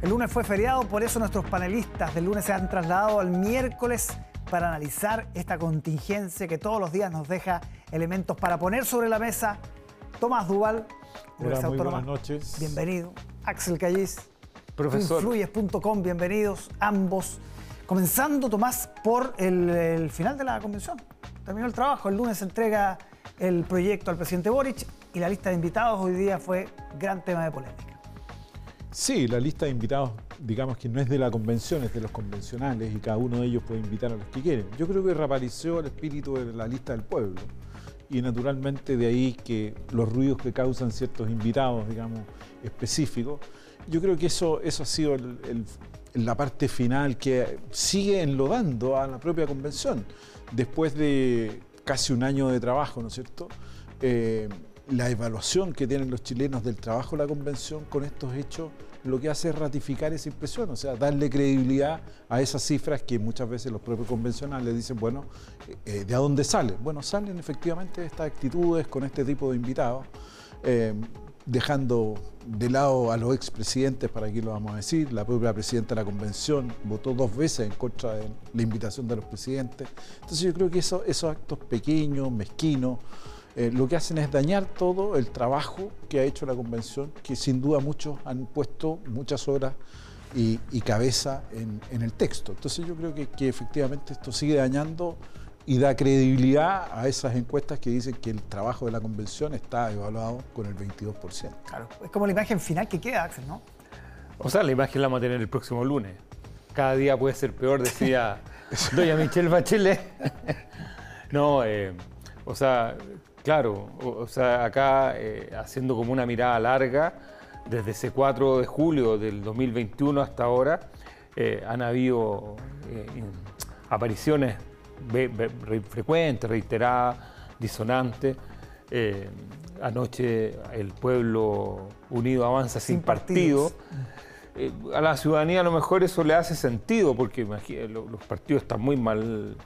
El lunes fue feriado, por eso nuestros panelistas del lunes se han trasladado al miércoles para analizar esta contingencia que todos los días nos deja elementos para poner sobre la mesa. Tomás Duval. Buenas noches. Bienvenido. Axel Callis, profesor. Influyes.com, bienvenidos ambos. Comenzando, Tomás, por el, el, final de la convención. Terminó el trabajo, el lunes se entrega el proyecto al presidente Boric y la lista de invitados hoy día fue gran tema de polémica. Sí, la lista de invitados, digamos que no es de la convención, es de los convencionales y cada uno de ellos puede invitar a los que quieren. Yo creo que reapareció el espíritu de la lista del pueblo y naturalmente de ahí que los ruidos que causan ciertos invitados, digamos, específicos. Yo creo que eso, eso ha sido la parte final que sigue enlodando a la propia convención. Después de casi un año de trabajo, ¿no es cierto? Eh, la evaluación que tienen los chilenos del trabajo de la convención con estos hechos lo que hace es ratificar esa impresión, o sea, darle credibilidad a esas cifras que muchas veces los propios convencionales dicen, bueno, eh, eh, ¿de dónde salen? Bueno, salen efectivamente estas actitudes con este tipo de invitados, eh, dejando de lado a los expresidentes, para aquí lo vamos a decir, la propia presidenta de la convención votó dos veces en contra de la invitación de los presidentes. Entonces yo creo que esos actos pequeños, mezquinos, eh, lo que hacen es dañar todo el trabajo que ha hecho la convención, que sin duda muchos han puesto muchas horas y, cabeza en, el texto. Entonces yo creo que, efectivamente esto sigue dañando y da credibilidad a esas encuestas que dicen que el trabajo de la convención está evaluado con el 22%. Claro, es como la imagen final que queda, Axel, ¿no? O sea, la imagen la vamos a tener el próximo lunes. Cada día puede ser peor, decía doña Michelle Bachelet. no, eh, o sea, Claro, o, sea, acá eh, haciendo como una mirada larga, desde ese 4 de julio del 2021 hasta ahora, eh, han habido eh, apariciones frecuentes, reiteradas, disonantes. anoche el pueblo unido avanza sin, partido. a la ciudadanía a lo mejor eso le hace sentido, porque los partidos están muy mal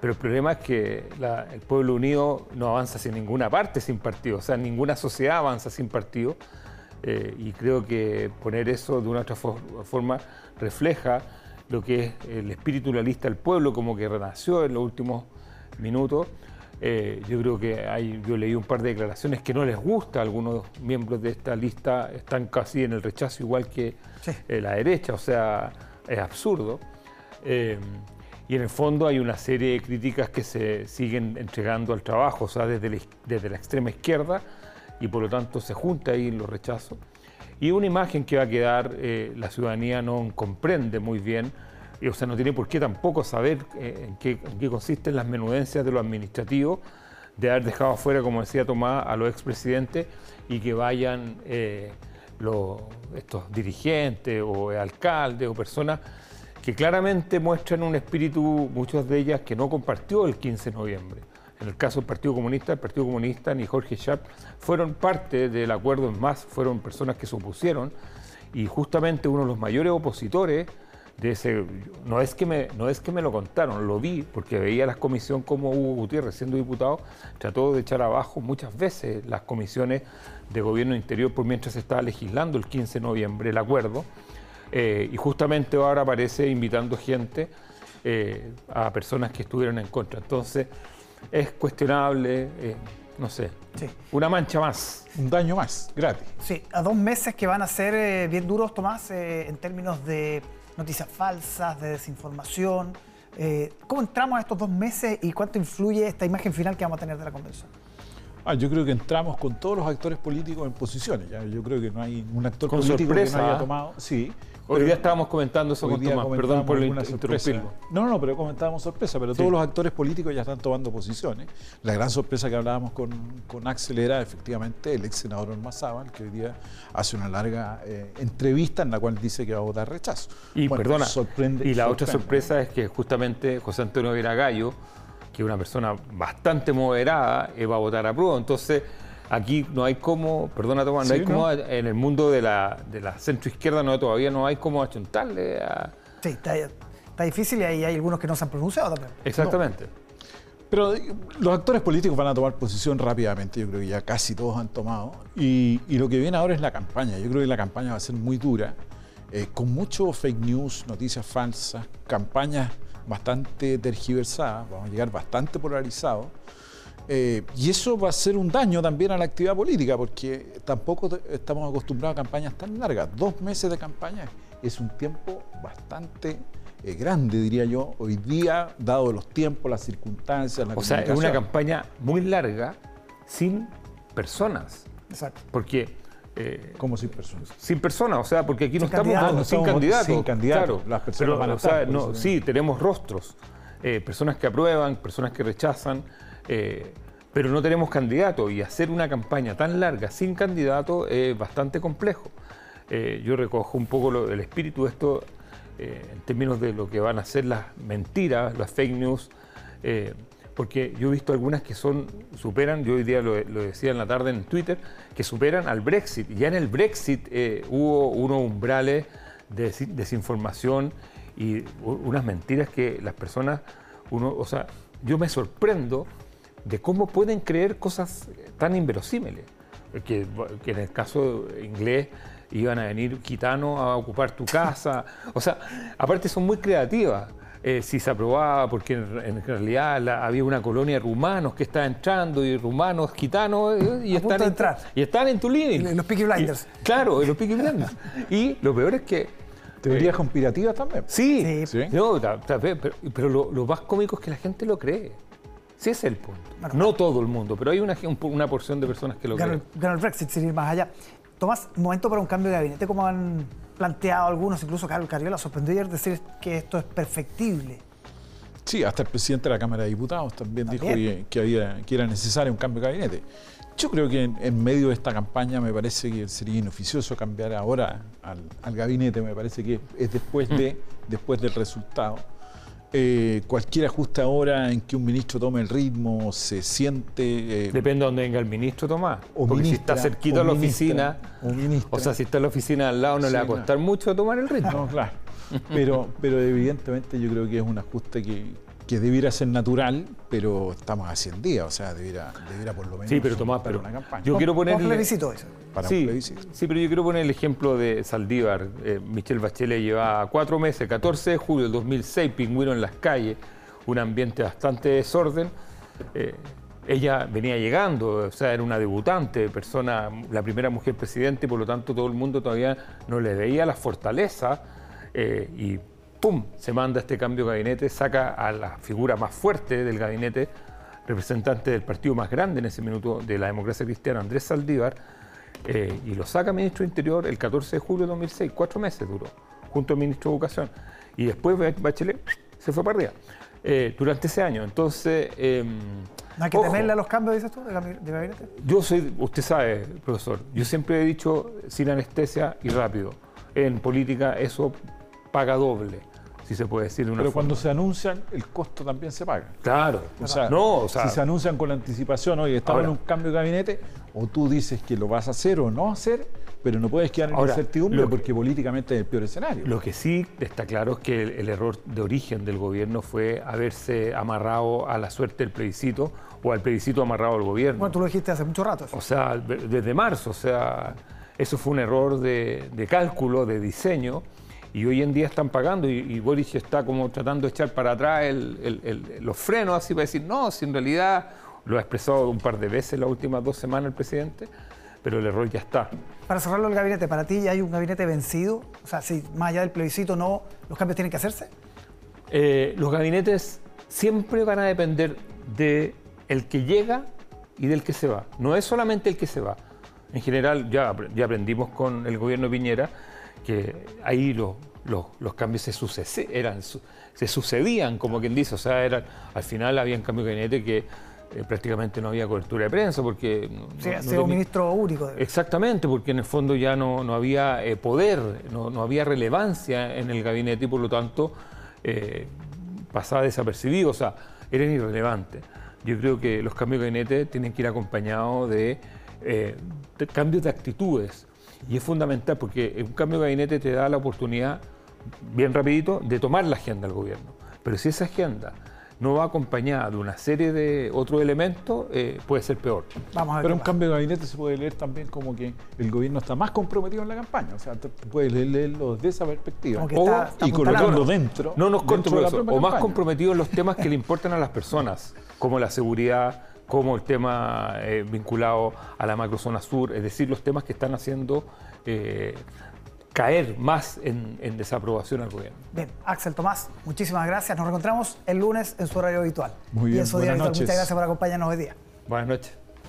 pero el problema es que el pueblo unido no avanza sin ninguna parte sin partido, o sea, ninguna sociedad avanza sin partido. Eh, y creo que poner eso de una otra forma refleja lo que es el espíritu de la lista del pueblo, como que renació en los últimos minutos. Eh, yo creo que hay, yo leí un par de declaraciones que no les gusta a algunos miembros de esta lista, están casi en el rechazo igual que eh, la derecha, o sea, es absurdo. Y en el fondo hay una serie de críticas que se siguen entregando al trabajo, o sea, desde la, desde la extrema izquierda, y por lo tanto se junta ahí los rechazos. Y una imagen que va a quedar, eh, la ciudadanía no comprende muy bien, y, o sea, no tiene por qué tampoco saber eh, en, qué, en, qué, consisten las menudencias de lo administrativo, de haber dejado afuera, como decía Tomás, a los expresidentes y que vayan eh, los, estos dirigentes o alcaldes o personas que claramente muestran un espíritu, muchas de ellas, que no compartió el 15 de noviembre. En el caso del Partido Comunista, el Partido Comunista ni Jorge Schaap fueron parte del acuerdo, en más, fueron personas que se opusieron y justamente uno de los mayores opositores de ese, no es, que me, no es que me lo contaron, lo vi porque veía la comisión como Hugo Gutiérrez, siendo diputado, trató de echar abajo muchas veces las comisiones de gobierno interior por mientras se estaba legislando el 15 de noviembre el acuerdo. Eh, y justamente ahora aparece invitando gente eh, a personas que estuvieron en contra. Entonces, es cuestionable, eh, no sé, una mancha más. Un daño más, gratis. Sí, a dos meses que van a ser bien duros, Tomás, en términos de noticias falsas, de desinformación. ¿Cómo entramos a estos dos meses y cuánto influye esta imagen final que vamos a tener de la convención? Ah, yo creo que entramos con todos los actores políticos en posiciones. Yo creo que no hay un actor político que no haya tomado. Sí, Hoy día estábamos comentando eso con Tomás, perdón por interrumpirlo. No, no, no, pero comentábamos sorpresa, pero todos los actores políticos ya están tomando posiciones. La gran sorpresa que hablábamos con, con Axel era efectivamente el ex senador Ormazábal, que hoy día hace una larga eh, entrevista en la cual dice que va a votar rechazo. Y perdona, sorprende, y la otra sorpresa es que justamente José Antonio Vera Gallo, que es una persona bastante moderada, eh, va a votar a prueba. Entonces Aquí no hay como, perdona Tomás, no hay como en el mundo de la, de la centro izquierda no, todavía no hay como achuntarle a... Sí, está, difícil y hay, hay, algunos que no se han pronunciado también. Exactamente. Pero los actores políticos van a tomar posición rápidamente, yo creo que ya casi todos han tomado. Y, y, lo que viene ahora es la campaña. Yo creo que la campaña va a ser muy dura. eh, con mucho fake news, noticias falsas, campañas bastante tergiversadas, vamos a llegar bastante polarizados. Eh, y eso va a ser un daño también a la actividad política, porque tampoco estamos acostumbrados a campañas tan largas. Dos meses de campaña es un tiempo bastante eh, grande, diría yo, hoy día, dado los tiempos, las circunstancias, la O sea, es una campaña muy larga sin personas. Exacto. Porque... Eh, ¿Cómo sin personas? Sin personas, o sea, porque aquí no estamos sin candidatos. Sin candidatos. Las personas van a estar, no, sí, tenemos rostros. Eh, personas que aprueban, personas que rechazan, pero no tenemos candidatos. Y hacer una campaña tan larga sin candidato es bastante complejo. yo recojo un poco el espíritu de esto eh, en términos de lo que van a ser las mentiras, las fake news, eh, porque yo he visto algunas que son, superan, yo hoy día lo, decía en la tarde en Twitter, que superan al Brexit. Ya en el Brexit eh, hubo unos umbrales de desinformación y unas mentiras que las personas, uno, o sea, yo me sorprendo de cómo pueden creer cosas tan inverosímiles. Que, que en el caso inglés iban a venir gitanos a ocupar tu casa. O sea, aparte son muy creativas. Eh, si se aprobaba, porque en, realidad había una colonia de rumanos que estaba entrando y rumanos, gitanos, eh, y, están, en, y están en tu living. Los Peaky Blinders. claro, los Peaky Blinders. y lo peor es que Teorías eh, conspirativas también. Sí, pero, lo, más cómico es que la gente lo cree. Sí, es el punto. no todo el mundo, pero hay una, una porción de personas que lo creen. Gana el Brexit sin ir más allá. Tomás, momento para un cambio de gabinete, como han planteado algunos, incluso Carlos Carriola sorprendió ayer decir que esto es perfectible. Sí, hasta el presidente de la Cámara de Diputados también, dijo que, había, que era necesario un cambio de gabinete. Yo creo que en, medio de esta campaña me parece que sería inoficioso cambiar ahora al, al gabinete, me parece que es después, de, después del resultado. Eh, cualquier ajuste ahora en que un ministro tome el ritmo, se siente... Eh, Depende de dónde venga el ministro, Tomás. O Porque si está cerquita a la oficina, o, sea, si está en la oficina al lado no le va a costar mucho tomar el ritmo. No, claro. Pero, pero evidentemente yo creo que es un ajuste que, que debiera ser natural, pero estamos a 100 días, o sea, debiera, debiera por lo menos. Sí, pero Tomás, pero una campaña. Yo quiero poner. plebiscito eso. Para sí, sí, pero yo quiero poner el ejemplo de Saldívar. Eh, Michelle Bachelet lleva cuatro meses, 14 de julio del 2006, pingüino en las calles, un ambiente bastante desorden. Eh, ella venía llegando, o sea, era una debutante, persona, la primera mujer presidente, y por lo tanto todo el mundo todavía no le veía la fortaleza eh, y ¡pum!, se manda este cambio de gabinete, saca a la figura más fuerte del gabinete, representante del partido más grande en ese minuto de la democracia cristiana, Andrés Saldívar, eh, y lo saca ministro de Interior el 14 de julio de 2006, cuatro meses duró, junto al ministro de Educación. Y después Bachelet se fue para arriba eh, durante ese año. Entonces... Em, ¿No hay que temerle a los cambios, dices tú, de gabinete? Yo soy, usted sabe, profesor, yo siempre he dicho sin anestesia y rápido. En política eso paga doble, si se puede decir de una Pero cuando se anuncian, el costo también se paga. Claro. O sea, no, si se anuncian con la anticipación, oye, estamos en un cambio de gabinete, o tú dices que lo vas a hacer o no hacer, pero no puedes quedar en incertidumbre porque políticamente es el peor escenario. Lo que sí está claro es que el, error de origen del gobierno fue haberse amarrado a la suerte del plebiscito o al plebiscito amarrado al gobierno. Bueno, tú lo dijiste hace mucho rato. O sea, desde marzo, o sea, eso fue un error de, de cálculo, de diseño y hoy en día están pagando y, y Boris está como tratando de echar para atrás los frenos así para decir, no, si en realidad lo ha expresado un par de veces las últimas dos semanas el presidente, pero el error ya está. Para cerrarlo el gabinete, ¿para ti ya hay un gabinete vencido? O sea, si más allá del plebiscito no, los cambios tienen que hacerse. Eh, los gabinetes siempre van a depender de el que llega y del que se va. No es solamente el que se va. En general, ya, ya aprendimos con el gobierno Piñera que ahí los, los, cambios se, eran, se sucedían, como quien dice, o sea, eran, al final había un cambio de gabinete que eh, prácticamente no había cobertura de prensa porque... Sí, no, un ministro único. Exactamente, porque en el fondo ya no, no había eh, poder, no, había relevancia en el gabinete y por lo tanto eh, pasaba desapercibido, o sea, eran irrelevantes. Yo creo que los cambios de gabinete tienen que ir acompañados de, de cambios de actitudes. Y es fundamental porque un cambio de gabinete te da la oportunidad, bien rapidito, de tomar la agenda del gobierno. Pero si esa agenda no va acompañada de una serie de otros elementos, eh, puede ser peor. Vamos a ver Pero un cambio de gabinete se puede leer también como que el gobierno está más comprometido en la campaña. O sea, puedes leerlo desde esa perspectiva. o, y colocarlo dentro. No nos dentro O más comprometido en los temas que le importan a las personas, como la seguridad, como el tema eh, vinculado a la macrozona sur, es decir, los temas que están haciendo eh, caer más en, desaprobación al gobierno. Bien, Axel Tomás, muchísimas gracias. Nos reencontramos el lunes en su horario habitual. Muy bien, y buenas Muchas gracias por acompañarnos hoy día. Buenas noches.